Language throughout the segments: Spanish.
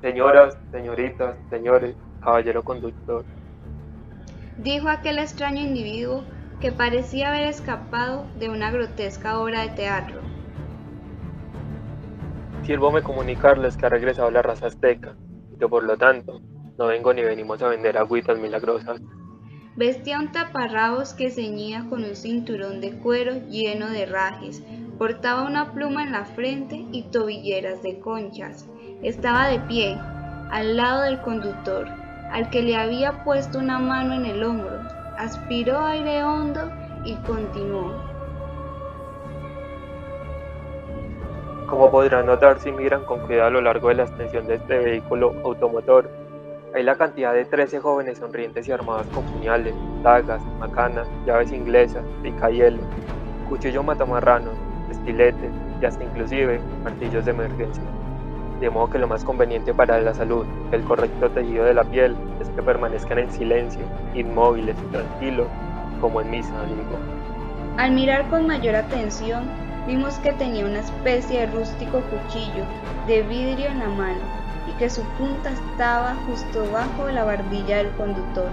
Señoras, señoritas, señores, caballero conductor. Dijo aquel extraño individuo que parecía haber escapado de una grotesca obra de teatro. me comunicarles que ha regresado la raza azteca, y que por lo tanto no vengo ni venimos a vender agüitas milagrosas. Vestía un taparrabos que ceñía con un cinturón de cuero lleno de rajes, portaba una pluma en la frente y tobilleras de conchas. Estaba de pie, al lado del conductor, al que le había puesto una mano en el hombro. Aspiró aire hondo y continuó. Como podrán notar si miran con cuidado a lo largo de la extensión de este vehículo automotor, hay la cantidad de 13 jóvenes sonrientes y armados con puñales, dagas, macanas, llaves inglesas, pica hielo, cuchillo matamarranos, estiletes y hasta inclusive martillos de emergencia de modo que lo más conveniente para la salud, el correcto tejido de la piel, es que permanezcan en silencio, inmóviles y tranquilos, como en misa, amigo. Al mirar con mayor atención, vimos que tenía una especie de rústico cuchillo de vidrio en la mano y que su punta estaba justo bajo la barbilla del conductor.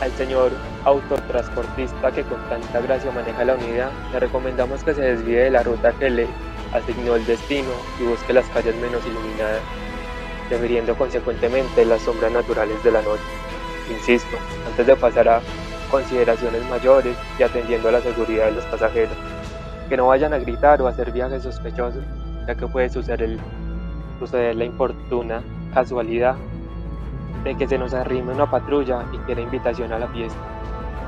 Al señor autotransportista que con tanta gracia maneja la unidad, le recomendamos que se desvíe de la ruta que le asignó el destino y busque las calles menos iluminadas, prefiriendo consecuentemente las sombras naturales de la noche. Insisto, antes de pasar a consideraciones mayores y atendiendo a la seguridad de los pasajeros, que no vayan a gritar o hacer viajes sospechosos, ya que puede suceder, suceder la importuna casualidad de que se nos arrime una patrulla y quiera invitación a la fiesta.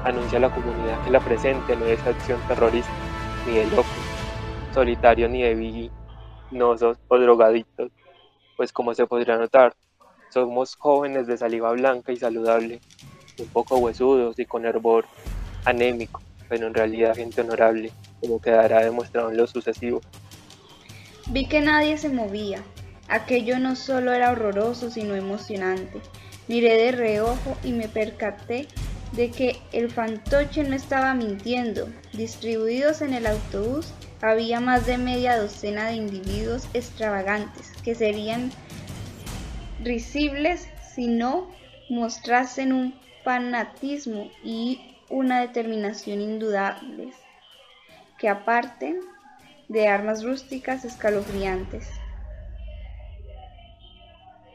Anuncia a la comunidad que la presente no es acción terrorista ni de locos, solitario ni de viginosos o drogadictos, pues como se podría notar, somos jóvenes de saliva blanca y saludable, un poco huesudos y con hervor anémico, pero en realidad gente honorable, como quedará demostrado en lo sucesivo. Vi que nadie se movía. Aquello no solo era horroroso, sino emocionante. Miré de reojo y me percaté de que el fantoche no estaba mintiendo. Distribuidos en el autobús había más de media docena de individuos extravagantes que serían risibles si no mostrasen un fanatismo y una determinación indudables, que aparte de armas rústicas escalofriantes.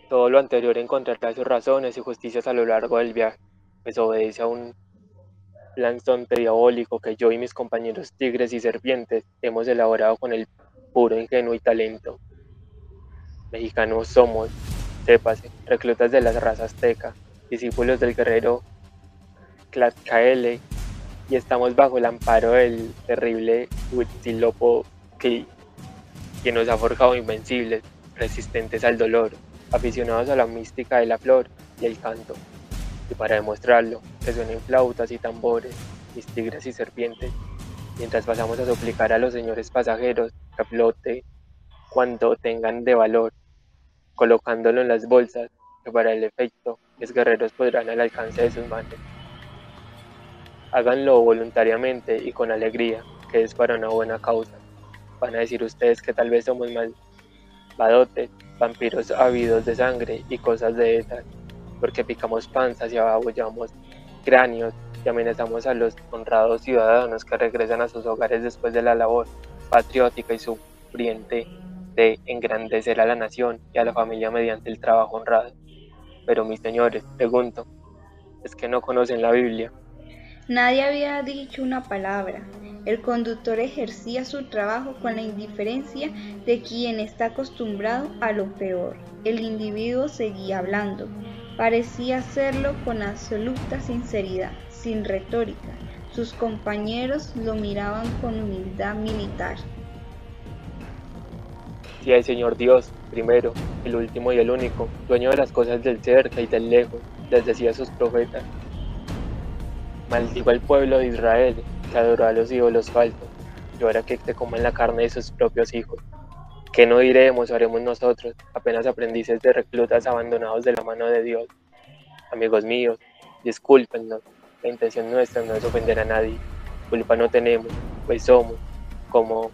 Todo lo anterior encontrará sus razones y justicias a lo largo del viaje, pues obedece a un lanzonte diabólico que yo y mis compañeros tigres y serpientes hemos elaborado con el puro ingenuo y talento. Mexicanos somos, sépase, reclutas de la raza azteca, discípulos del guerrero Tlaxcaele, y estamos bajo el amparo del terrible Huitzilopochtli, que nos ha forjado invencibles, resistentes al dolor, aficionados a la mística de la flor y el canto y para demostrarlo, que suenen flautas y tambores, mis tigres y serpientes, mientras pasamos a suplicar a los señores pasajeros que flote cuando tengan de valor, colocándolo en las bolsas, que para el efecto mis guerreros podrán al alcance de sus manos. Háganlo voluntariamente y con alegría, que es para una buena causa. Van a decir ustedes que tal vez somos malvadotes, vampiros ávidos de sangre y cosas de esas porque picamos panzas y ababullamos cráneos y amenazamos a los honrados ciudadanos que regresan a sus hogares después de la labor patriótica y sufriente de engrandecer a la nación y a la familia mediante el trabajo honrado. Pero mis señores, pregunto, ¿es que no conocen la Biblia? Nadie había dicho una palabra. El conductor ejercía su trabajo con la indiferencia de quien está acostumbrado a lo peor. El individuo seguía hablando. Parecía hacerlo con absoluta sinceridad, sin retórica. Sus compañeros lo miraban con humildad militar. Si el Señor Dios, primero, el último y el único, dueño de las cosas del cerca y del lejos, les decía a sus profetas. Maldigo al pueblo de Israel, que adoró a los ídolos falsos, y ahora que te coman la carne de sus propios hijos. ¿Qué no diremos o haremos nosotros, apenas aprendices de reclutas abandonados de la mano de Dios? Amigos míos, discúlpenos, la intención nuestra no es ofender a nadie, culpa no tenemos, pues somos, como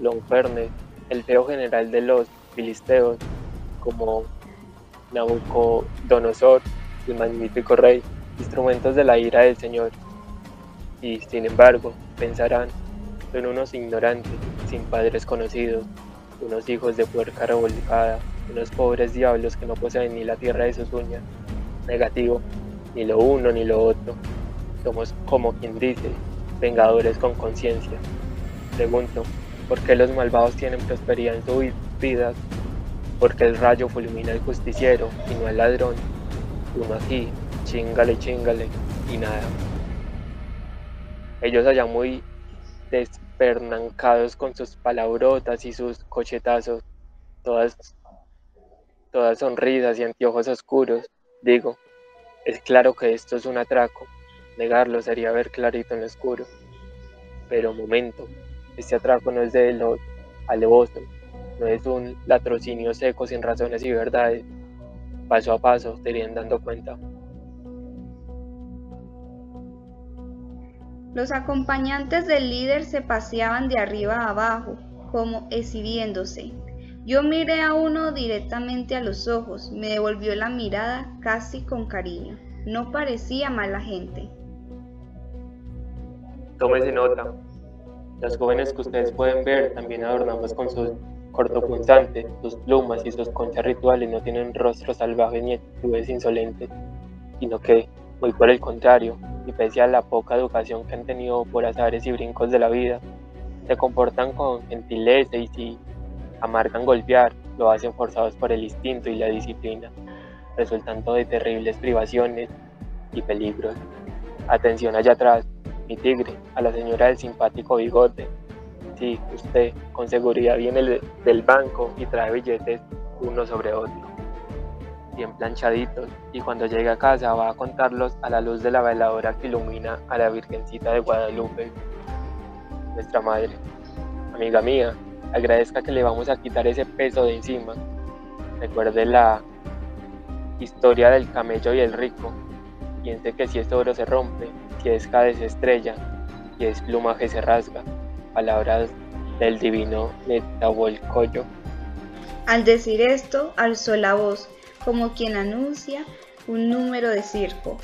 Longfernes, el feo general de los filisteos como Nabucodonosor, el magnífico rey, instrumentos de la ira del Señor. Y sin embargo, pensarán, son unos ignorantes, sin padres conocidos, unos hijos de puerca revolcada, unos pobres diablos que no poseen ni la tierra de sus uñas. Negativo, ni lo uno ni lo otro. Somos como quien dice, vengadores con conciencia. Pregunto, ¿por qué los malvados tienen prosperidad en sus vidas? Porque el rayo fulmina al justiciero y no al ladrón. Uno aquí, chingale, chingale, y nada. Ellos allá muy despernancados con sus palabrotas y sus cochetazos, todas, todas sonrisas y anteojos oscuros. Digo, es claro que esto es un atraco, negarlo sería ver clarito en lo oscuro. Pero momento, este atraco no es de lo alevoso, no es un latrocinio seco sin razones y verdades. Paso a paso te dando cuenta. Los acompañantes del líder se paseaban de arriba a abajo, como exhibiéndose. Yo miré a uno directamente a los ojos, me devolvió la mirada casi con cariño. No parecía mala gente. Tómese nota. Las jóvenes que ustedes pueden ver también adornamos con sus cortopunzantes, sus plumas y sus conchas rituales no tienen rostro salvaje ni actitudes insolentes, sino que, muy por el contrario, y pese a la poca educación que han tenido por azares y brincos de la vida, se comportan con gentileza y si amargan golpear, lo hacen forzados por el instinto y la disciplina, resultando de terribles privaciones y peligros. Atención allá atrás, mi tigre, a la señora del simpático bigote. Sí, usted con seguridad viene del banco y trae billetes uno sobre otro bien planchaditos, y cuando llegue a casa va a contarlos a la luz de la veladora que ilumina a la Virgencita de Guadalupe, nuestra madre. Amiga mía, agradezca que le vamos a quitar ese peso de encima. Recuerde la historia del camello y el rico. Piense que si es oro se rompe, si es jade se estrella, si es plumaje se rasga. Palabras del divino Netahualcoyo. Al decir esto, alzó la voz como quien anuncia un número de circo.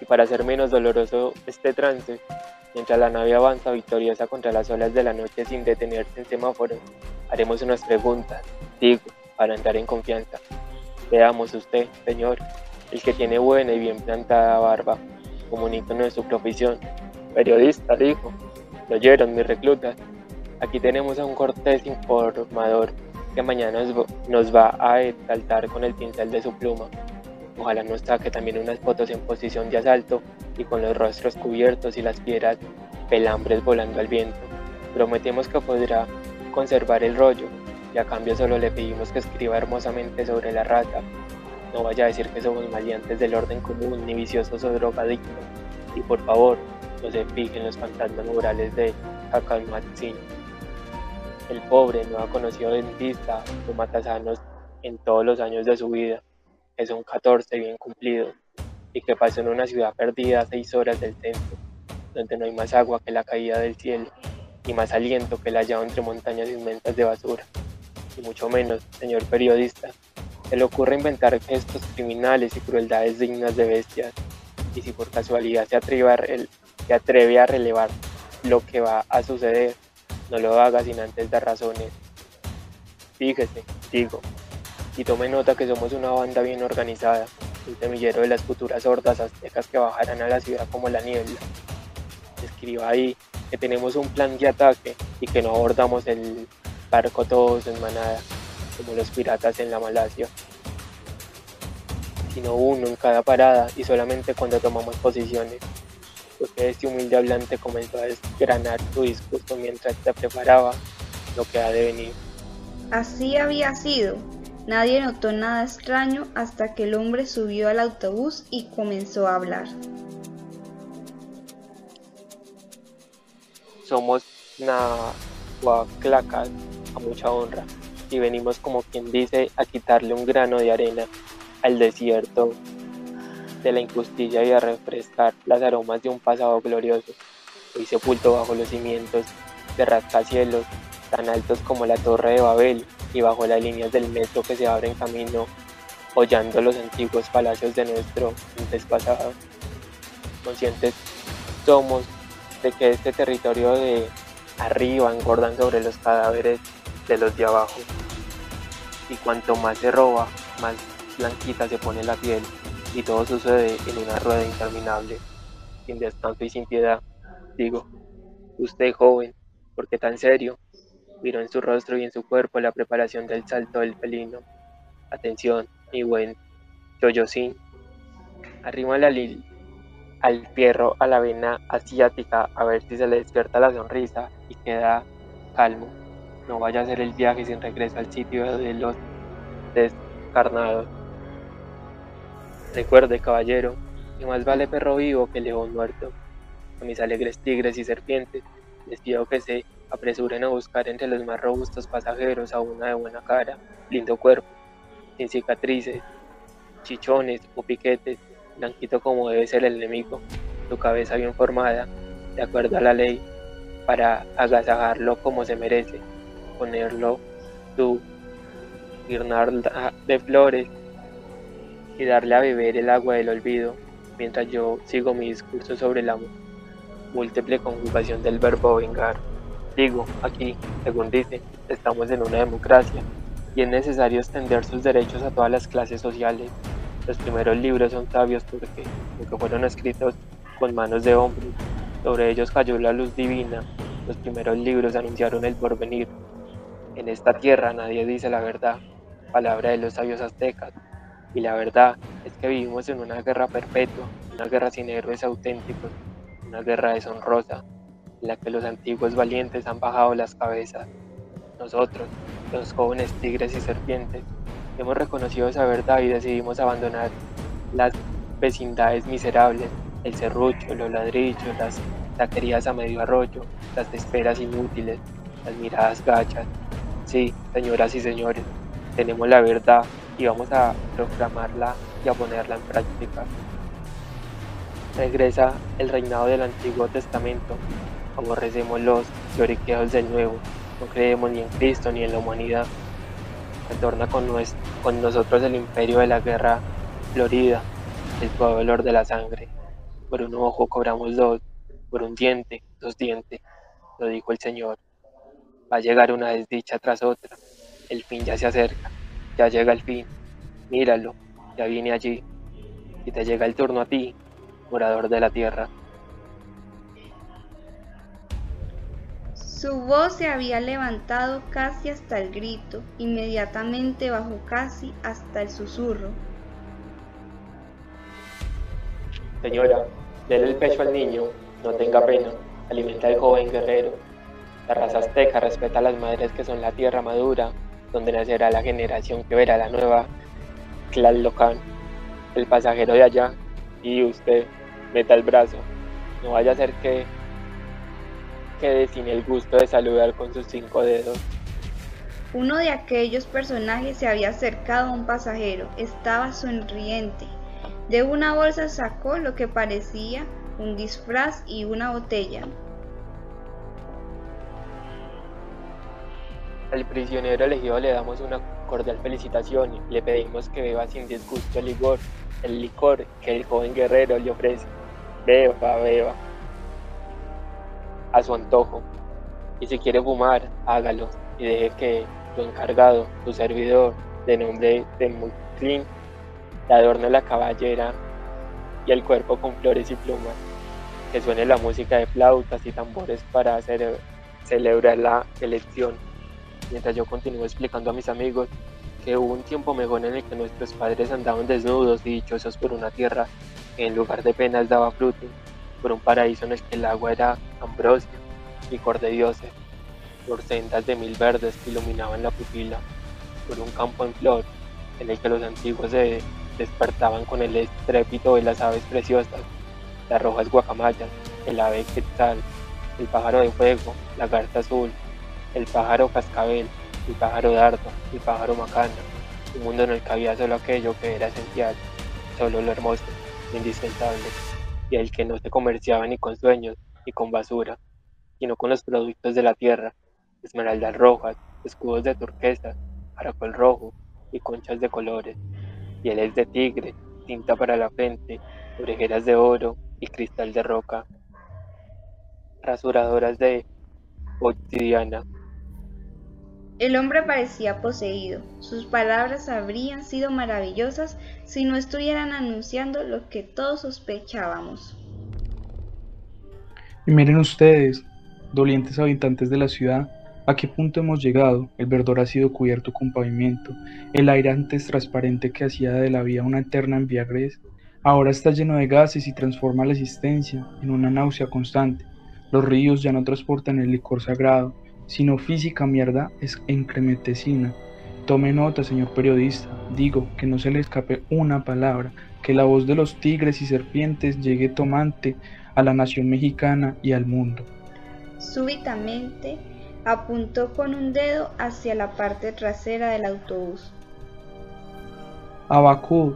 Y para hacer menos doloroso este trance, mientras la nave avanza victoriosa contra las olas de la noche sin detenerse en semáforo, haremos unas preguntas, digo, para entrar en confianza. Veamos usted, señor, el que tiene buena y bien plantada barba, comunícanos su profesión. Periodista, dijo. Lo oyeron mis reclutas. Aquí tenemos a un cortés informador que mañana nos va a exaltar con el pincel de su pluma. Ojalá nos saque también unas fotos en posición de asalto y con los rostros cubiertos y las piedras pelambres volando al viento. Prometemos que podrá conservar el rollo y a cambio solo le pedimos que escriba hermosamente sobre la raza. No vaya a decir que somos maleantes del orden común ni viciosos o drogadictos. Y por favor, no se fijen los fantasmas morales de Kakalmatzin. El pobre no ha conocido dentista o matasanos en todos los años de su vida, que son 14 bien cumplidos, y que pasó en una ciudad perdida a 6 horas del centro, donde no hay más agua que la caída del cielo, y más aliento que la llave entre montañas inmensas de basura. Y mucho menos, señor periodista, se le ocurre inventar gestos criminales y crueldades dignas de bestias, y si por casualidad se se atreve a relevar lo que va a suceder, no lo haga sin antes dar razones. Fíjese, digo, y tome nota que somos una banda bien organizada, un semillero de las futuras hordas aztecas que bajarán a la ciudad como la niebla. Escriba ahí que tenemos un plan de ataque y que no abordamos el barco todos en manada, como los piratas en la Malasia, sino uno en cada parada y solamente cuando tomamos posiciones porque este humilde hablante comenzó a desgranar su discurso mientras se preparaba lo que ha de venir. Así había sido. Nadie notó nada extraño hasta que el hombre subió al autobús y comenzó a hablar. Somos Nahuaclacas a mucha honra y venimos como quien dice a quitarle un grano de arena al desierto de la injusticia y a refrescar las aromas de un pasado glorioso, hoy sepulto bajo los cimientos de rascacielos tan altos como la Torre de Babel y bajo las líneas del metro que se abren camino, hollando los antiguos palacios de nuestro antes pasado. Conscientes somos de que este territorio de arriba engordan sobre los cadáveres de los de abajo. Y cuanto más se roba, más blanquita se pone la piel y todo sucede en una rueda interminable, sin descanso y sin piedad. Digo, usted joven, ¿por qué tan serio? Miró en su rostro y en su cuerpo la preparación del salto del felino. Atención, mi buen Yoyosin. Arrímale al, al fierro a la vena asiática a ver si se le despierta la sonrisa y queda calmo. No vaya a hacer el viaje sin regreso al sitio de los descarnados. Recuerde, caballero, que más vale perro vivo que león muerto. A mis alegres tigres y serpientes les pido que se apresuren a buscar entre los más robustos pasajeros a una de buena cara, lindo cuerpo, sin cicatrices, chichones o piquetes, blanquito como debe ser el enemigo, su cabeza bien formada, de acuerdo a la ley, para agasajarlo como se merece, ponerlo su guirnalda de flores y darle a beber el agua del olvido, mientras yo sigo mi discurso sobre la múltiple conjugación del verbo vengar. Digo, aquí, según dice, estamos en una democracia y es necesario extender sus derechos a todas las clases sociales. Los primeros libros son sabios porque, porque fueron escritos con manos de hombres, sobre ellos cayó la luz divina. Los primeros libros anunciaron el porvenir. En esta tierra nadie dice la verdad, palabra de los sabios aztecas. Y la verdad es que vivimos en una guerra perpetua, una guerra sin héroes auténticos, una guerra deshonrosa, en la que los antiguos valientes han bajado las cabezas. Nosotros, los jóvenes tigres y serpientes, hemos reconocido esa verdad y decidimos abandonar las vecindades miserables, el serrucho, los ladrillos, las taquerías a medio arroyo, las esperas inútiles, las miradas gachas. Sí, señoras y señores, tenemos la verdad y vamos a proclamarla y a ponerla en práctica. Regresa el reinado del Antiguo Testamento, aborrecemos los lloriqueos del Nuevo, no creemos ni en Cristo ni en la humanidad. Retorna con, con nosotros el imperio de la guerra florida, el dolor de la sangre. Por un ojo cobramos dos, por un diente, dos dientes, lo dijo el Señor. Va a llegar una desdicha tras otra, el fin ya se acerca. Ya llega el fin. Míralo, ya viene allí. Y te llega el turno a ti, morador de la tierra. Su voz se había levantado casi hasta el grito, inmediatamente bajó casi hasta el susurro. Señora, déle el pecho al niño, no tenga pena, alimenta al joven guerrero. La raza azteca respeta a las madres que son la tierra madura, donde nacerá la generación que verá la nueva Tlalocan. El pasajero de allá y usted meta el brazo. No vaya a ser que quede sin el gusto de saludar con sus cinco dedos. Uno de aquellos personajes se había acercado a un pasajero. Estaba sonriente. De una bolsa sacó lo que parecía un disfraz y una botella. Al prisionero elegido le damos una cordial felicitación y le pedimos que beba sin disgusto el licor, el licor que el joven guerrero le ofrece. Beba, beba. A su antojo. Y si quiere fumar, hágalo y deje que su encargado, su servidor, de nombre de Mutlin, le adorne la caballera y el cuerpo con flores y plumas. Que suene la música de flautas y tambores para celebrar la elección mientras yo continúo explicando a mis amigos que hubo un tiempo mejor en el que nuestros padres andaban desnudos y dichosos por una tierra que en lugar de penas daba fruto, por un paraíso en el que el agua era ambrosia, licor de dioses, por sendas de mil verdes que iluminaban la pupila, por un campo en flor en el que los antiguos se despertaban con el estrépito de las aves preciosas, las rojas guacamayas, el ave quetzal, el pájaro de fuego, la garza azul, el pájaro cascabel, el pájaro dardo, el pájaro macana, un mundo en el que había solo aquello que era esencial, solo lo hermoso, indispensable, y el que no se comerciaba ni con sueños ni con basura, sino con los productos de la tierra, esmeraldas rojas, escudos de turquesa, caracol rojo y conchas de colores, pieles de tigre, tinta para la frente, orejeras de oro y cristal de roca, rasuradoras de obsidiana. El hombre parecía poseído. Sus palabras habrían sido maravillosas si no estuvieran anunciando lo que todos sospechábamos. Y miren ustedes, dolientes habitantes de la ciudad, a qué punto hemos llegado. El verdor ha sido cubierto con pavimento, el aire antes transparente que hacía de la vida una eterna enviagres, ahora está lleno de gases y transforma la existencia en una náusea constante. Los ríos ya no transportan el licor sagrado, sino física mierda es encremetecina. Tome nota, señor periodista, digo que no se le escape una palabra, que la voz de los tigres y serpientes llegue tomante a la nación mexicana y al mundo. Súbitamente apuntó con un dedo hacia la parte trasera del autobús. Abacud,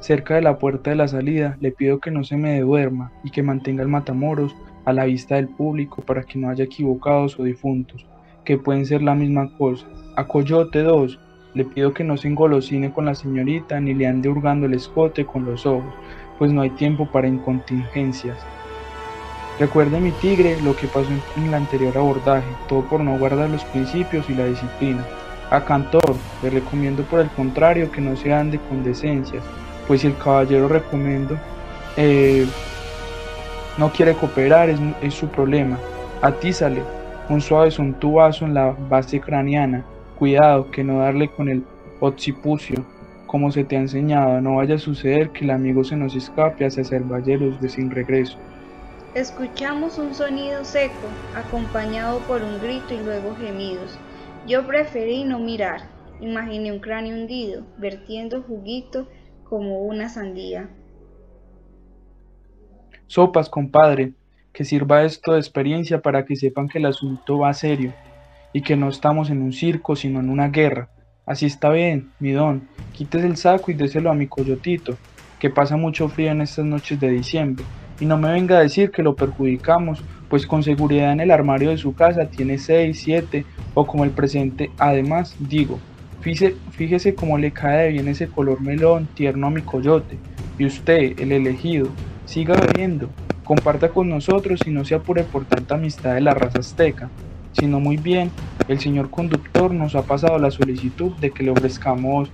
cerca de la puerta de la salida, le pido que no se me duerma y que mantenga el matamoros a la vista del público para que no haya equivocados o difuntos, que pueden ser la misma cosa. A Coyote 2, le pido que no se engolosine con la señorita ni le ande hurgando el escote con los ojos, pues no hay tiempo para incontingencias. Recuerde mi tigre lo que pasó en el anterior abordaje, todo por no guardar los principios y la disciplina. A Cantor le recomiendo por el contrario que no se ande con decencias, pues si el caballero recomiendo eh, no quiere cooperar es, su problema. Atízale un suave sontuazo en la base craneana. Cuidado que no darle con el occipucio, como se te ha enseñado. No vaya a suceder que el amigo se nos escape hacia Cervalleros de sin regreso. Escuchamos un sonido seco, acompañado por un grito y luego gemidos. Yo preferí no mirar. Imaginé un cráneo hundido, vertiendo juguito como una sandía. Sopas, compadre, que sirva esto de experiencia para que sepan que el asunto va serio y que no estamos en un circo sino en una guerra. Así está bien, mi don, quítese el saco y déselo a mi coyotito, que pasa mucho frío en estas noches de diciembre, y no me venga a decir que lo perjudicamos, pues con seguridad en el armario de su casa tiene 6, 7 o como el presente. Además, digo, fíjese, fíjese cómo le cae bien ese color melón tierno a mi coyote, y usted, el elegido, siga bebiendo, comparta con nosotros y no se apure por tanta amistad de la raza azteca, sino muy bien, el señor conductor nos ha pasado la solicitud de que le ofrezcamos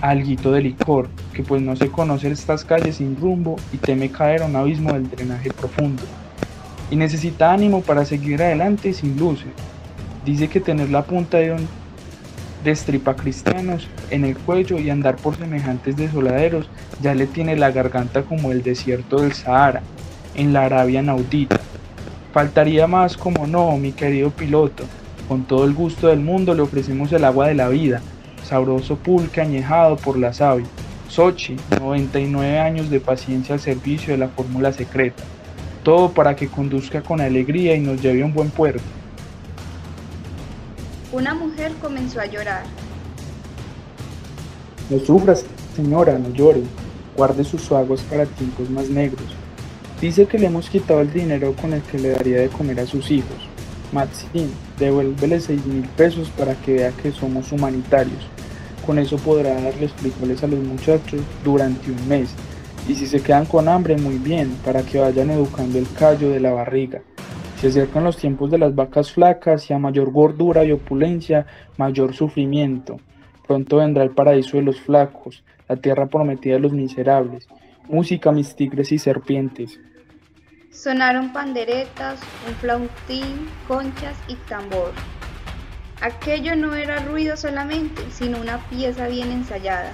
alguito de licor, que pues no se conoce estas calles sin rumbo y teme caer a un abismo del drenaje profundo. Y necesita ánimo para seguir adelante sin luces. Dice que tener la punta de un cristianos en el cuello y andar por semejantes desoladeros ya le tiene la garganta como el desierto del Sahara, en la Arabia Naudita. Faltaría más como no, mi querido piloto. Con todo el gusto del mundo le ofrecemos el agua de la vida, sabroso pulque añejado por la savia. Sochi, 99 años de paciencia al servicio de la fórmula secreta. Todo para que conduzca con alegría y nos lleve a un buen puerto. Una mujer comenzó a llorar. No sufras, señora, no llore. Guarde sus aguas para tiempos más negros. Dice que le hemos quitado el dinero con el que le daría de comer a sus hijos. Maxine, devuélvele seis mil pesos para que vea que somos humanitarios. Con eso podrá darles frijoles a los muchachos durante un mes. Y si se quedan con hambre, muy bien, para que vayan educando el callo de la barriga. Se acercan los tiempos de las vacas flacas y a mayor gordura y opulencia, mayor sufrimiento. Pronto vendrá el paraíso de los flacos, la tierra prometida de los miserables. Música, mis tigres y serpientes. Sonaron panderetas, un flautín, conchas y tambor. Aquello no era ruido solamente, sino una pieza bien ensayada.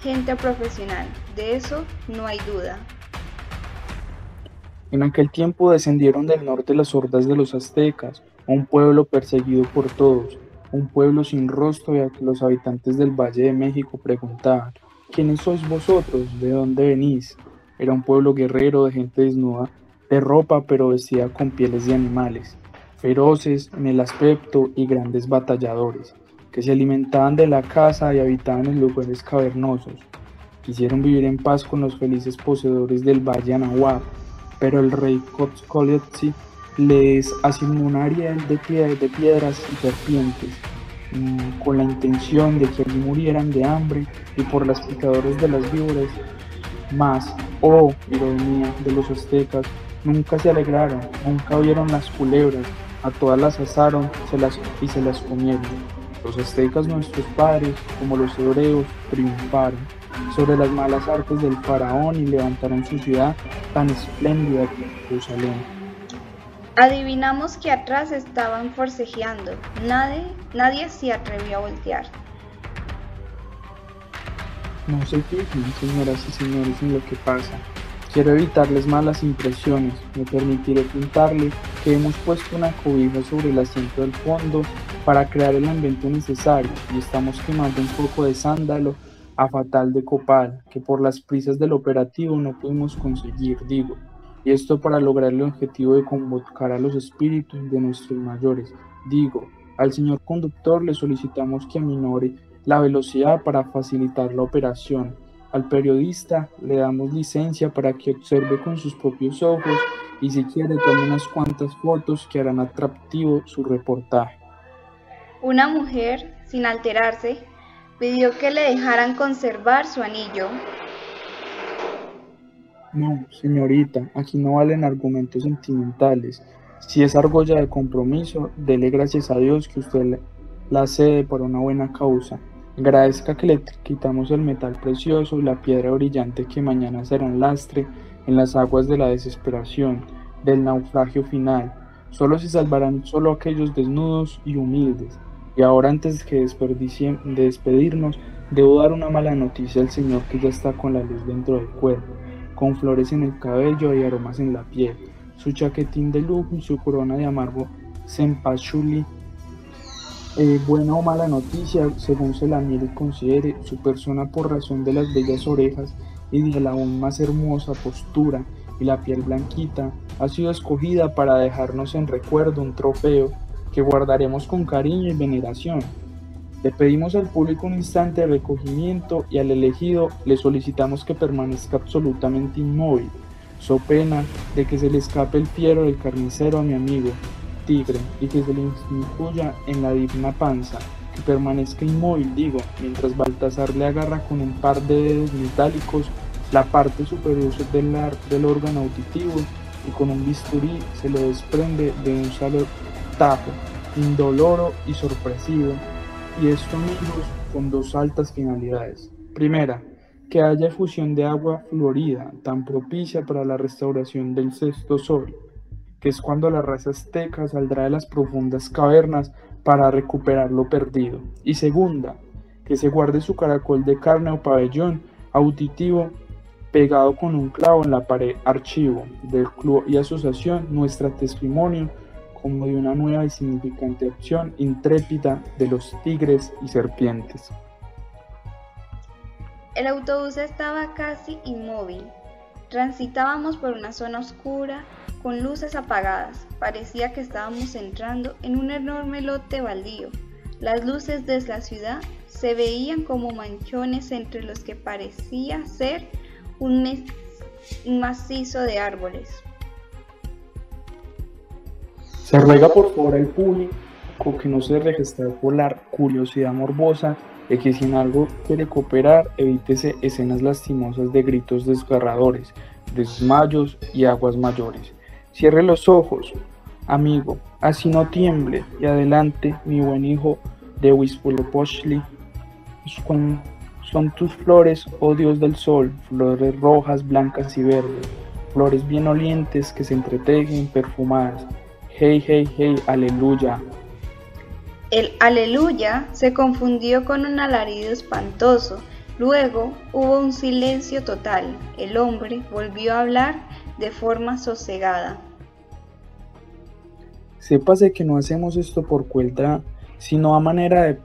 Gente profesional, de eso no hay duda. En aquel tiempo descendieron del norte las hordas de los aztecas, un pueblo perseguido por todos, un pueblo sin rostro y a que los habitantes del Valle de México preguntaban, ¿quiénes sois vosotros? ¿De dónde venís? Era un pueblo guerrero de gente desnuda, de ropa pero vestida con pieles de animales, feroces en el aspecto y grandes batalladores, que se alimentaban de la caza y habitaban en lugares cavernosos. Quisieron vivir en paz con los felices poseedores del Valle Anahuac, pero el rey Cotzcoletzli les asignó un área de, de piedras y serpientes. mm, con la intención de que allí murieran de hambre y por las picadoras de las víboras. Mas, oh ironía de los aztecas, nunca se alegraron, nunca vieron las culebras, a todas las asaron se las, y se las comieron. Los aztecas, nuestros padres, como los hebreos, triunfaron sobre las malas artes del faraón y levantaron su ciudad tan espléndida como Jerusalén. Adivinamos que atrás estaban forcejeando. Nadie, nadie se atrevió a voltear. No se fijen, señoras y señores, en lo que pasa. Quiero evitarles malas impresiones. Me permitiré pintarle que hemos puesto una cobija sobre el asiento del fondo para crear el ambiente necesario y estamos quemando un poco de sándalo a fatal de copal que por las prisas del operativo no pudimos conseguir, digo, y esto para lograr el objetivo de convocar a los espíritus de nuestros mayores, digo, al señor conductor le solicitamos que aminore la velocidad para facilitar la operación. Al periodista le damos licencia para que observe con sus propios ojos y si quiere tome unas cuantas fotos que harán atractivo su reportaje. Una mujer, sin alterarse, pidió que le dejaran conservar su anillo. No, señorita, aquí no valen argumentos sentimentales. Si es argolla de compromiso, dele gracias a Dios que usted la cede por una buena causa. Agradezca que le quitamos el metal precioso y la piedra brillante que mañana será un lastre en las aguas de la desesperación, del naufragio final. Solo se salvarán solo aquellos desnudos y humildes, y ahora antes que de despedirnos, debo dar una mala noticia al Señor que ya está con la luz dentro del cuerpo, con flores en el cabello y aromas en la piel, su chaquetín de lujo y su corona de amargo sempachuli. Eh, buena o mala noticia, según se la mire y considere, su persona por razón de las bellas orejas y de la aún más hermosa postura y la piel blanquita, ha sido escogida para dejarnos en recuerdo un trofeo que guardaremos con cariño y veneración. Le pedimos al público un instante de recogimiento y al elegido le solicitamos que permanezca absolutamente inmóvil, so pena de que se le escape el fiero del carnicero a mi amigo, tigre, y que se le incluya en la digna panza, que permanezca inmóvil, digo, mientras Baltasar le agarra con un par de dedos metálicos la parte superior del, del órgano auditivo y con un bisturí se lo desprende de un solo tajo, indoloro y sorpresivo, y esto amigos con dos altas finalidades. Primera, que haya efusión de agua florida tan propicia para la restauración del sexto sol, que es cuando la raza azteca saldrá de las profundas cavernas para recuperar lo perdido. Y segunda, que se guarde su caracol de carne o pabellón auditivo pegado con un clavo en la pared archivo del club y asociación Nuestra Testimonio como de una nueva y significante opción intrépida de los tigres y serpientes. El autobús estaba casi inmóvil. Transitábamos por una zona oscura con luces apagadas. Parecía que estábamos entrando en un enorme lote baldío. Las luces de la ciudad se veían como manchones entre los que parecía ser un, un macizo de árboles. Se ruega por favor al público que no se deje la curiosidad morbosa de que si en algo quiere cooperar, evítese escenas lastimosas de gritos desgarradores, desmayos y aguas mayores. Cierre los ojos, amigo, así no tiemble, y adelante, mi buen hijo de Wispulopochtli, son, son tus flores, oh Dios del sol, flores rojas, blancas y verdes, flores bien olientes que se entretejen perfumadas, Hey, hey, hey, aleluya. El aleluya se confundió con un alarido espantoso. Luego hubo un silencio total. El hombre volvió a hablar de forma sosegada. Sépase que no hacemos esto por cuenta, sino a manera de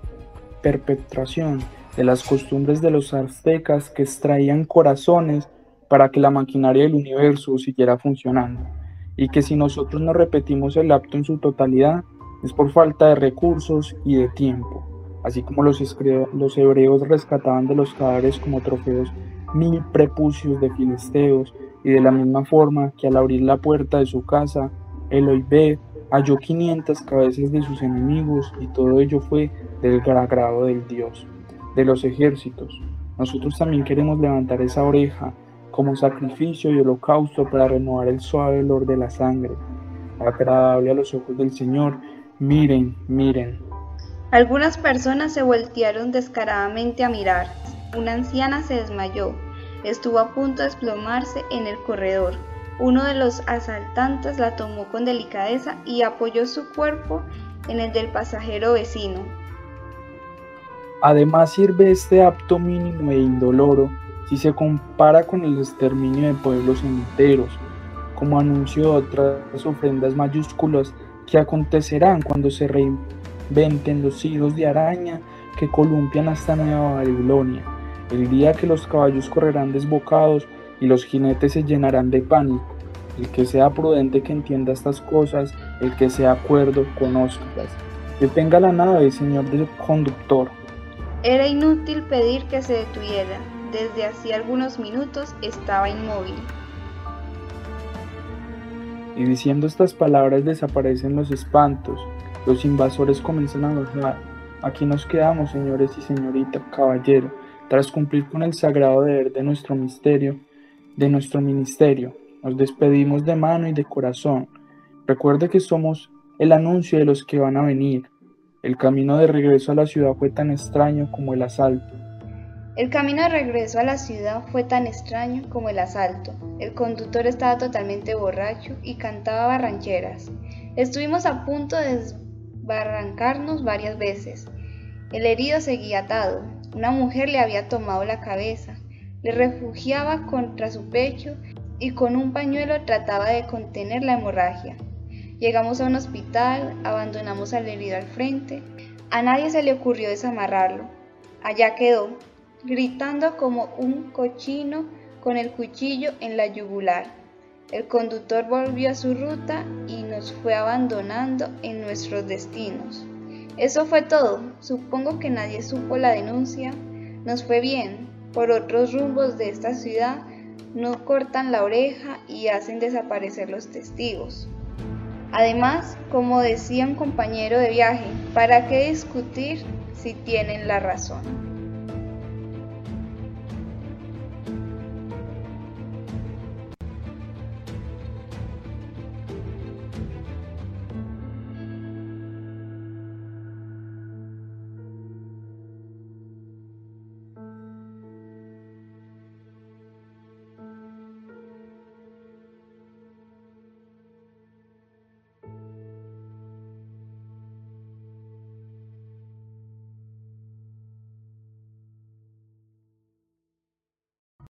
perpetración de las costumbres de los aztecas que extraían corazones para que la maquinaria del universo siguiera funcionando y que si nosotros no repetimos el acto en su totalidad es por falta de recursos y de tiempo, así como los, hebreos rescataban de los cadáveres como trofeos mil prepucios de filisteos y de la misma forma que al abrir la puerta de su casa, Eloibe halló 500 cabezas de sus enemigos y todo ello fue del agrado del Dios, de los ejércitos. Nosotros también queremos levantar esa oreja como sacrificio y holocausto para renovar el suave olor de la sangre, agradable a los ojos del Señor. Miren, miren. Algunas personas se voltearon descaradamente a mirar. Una anciana se desmayó. Estuvo a punto de desplomarse en el corredor. Uno de los asaltantes la tomó con delicadeza y apoyó su cuerpo en el del pasajero vecino. Además sirve este apto mínimo e indoloro si se compara con el exterminio de pueblos enteros, como anunció otras ofrendas mayúsculas que acontecerán cuando se reinventen los hijos de araña que columpian hasta Nueva Babilonia, el día que los caballos correrán desbocados y los jinetes se llenarán de pánico. El que sea prudente que entienda estas cosas, el que sea acuerdo, conozcalas. Detenga la nave, señor del conductor. Era inútil pedir que se detuviera desde hacía algunos minutos estaba inmóvil. Y diciendo estas palabras desaparecen los espantos, los invasores comienzan a bajar. Aquí nos quedamos, señores y señorita, caballero, tras cumplir con el sagrado deber de nuestro misterio, de nuestro ministerio. Nos despedimos de mano y de corazón. Recuerde que somos el anuncio de los que van a venir. El camino de regreso a la ciudad fue tan extraño como el asalto. El camino de regreso a la ciudad fue tan extraño como el asalto. El conductor estaba totalmente borracho y cantaba barrancheras. Estuvimos a punto de desbarrancarnos varias veces. El herido seguía atado. Una mujer le había tomado la cabeza, le refugiaba contra su pecho y con un pañuelo trataba de contener la hemorragia. Llegamos a un hospital, abandonamos al herido al frente. A nadie se le ocurrió desamarrarlo. Allá quedó, gritando como un cochino con el cuchillo en la yugular. El conductor volvió a su ruta y nos fue abandonando en nuestros destinos. Eso fue todo. Supongo que nadie supo la denuncia. Nos fue bien. Por otros rumbos de esta ciudad no cortan la oreja y hacen desaparecer los testigos. Además, como decía un compañero de viaje, ¿para qué discutir si tienen la razón?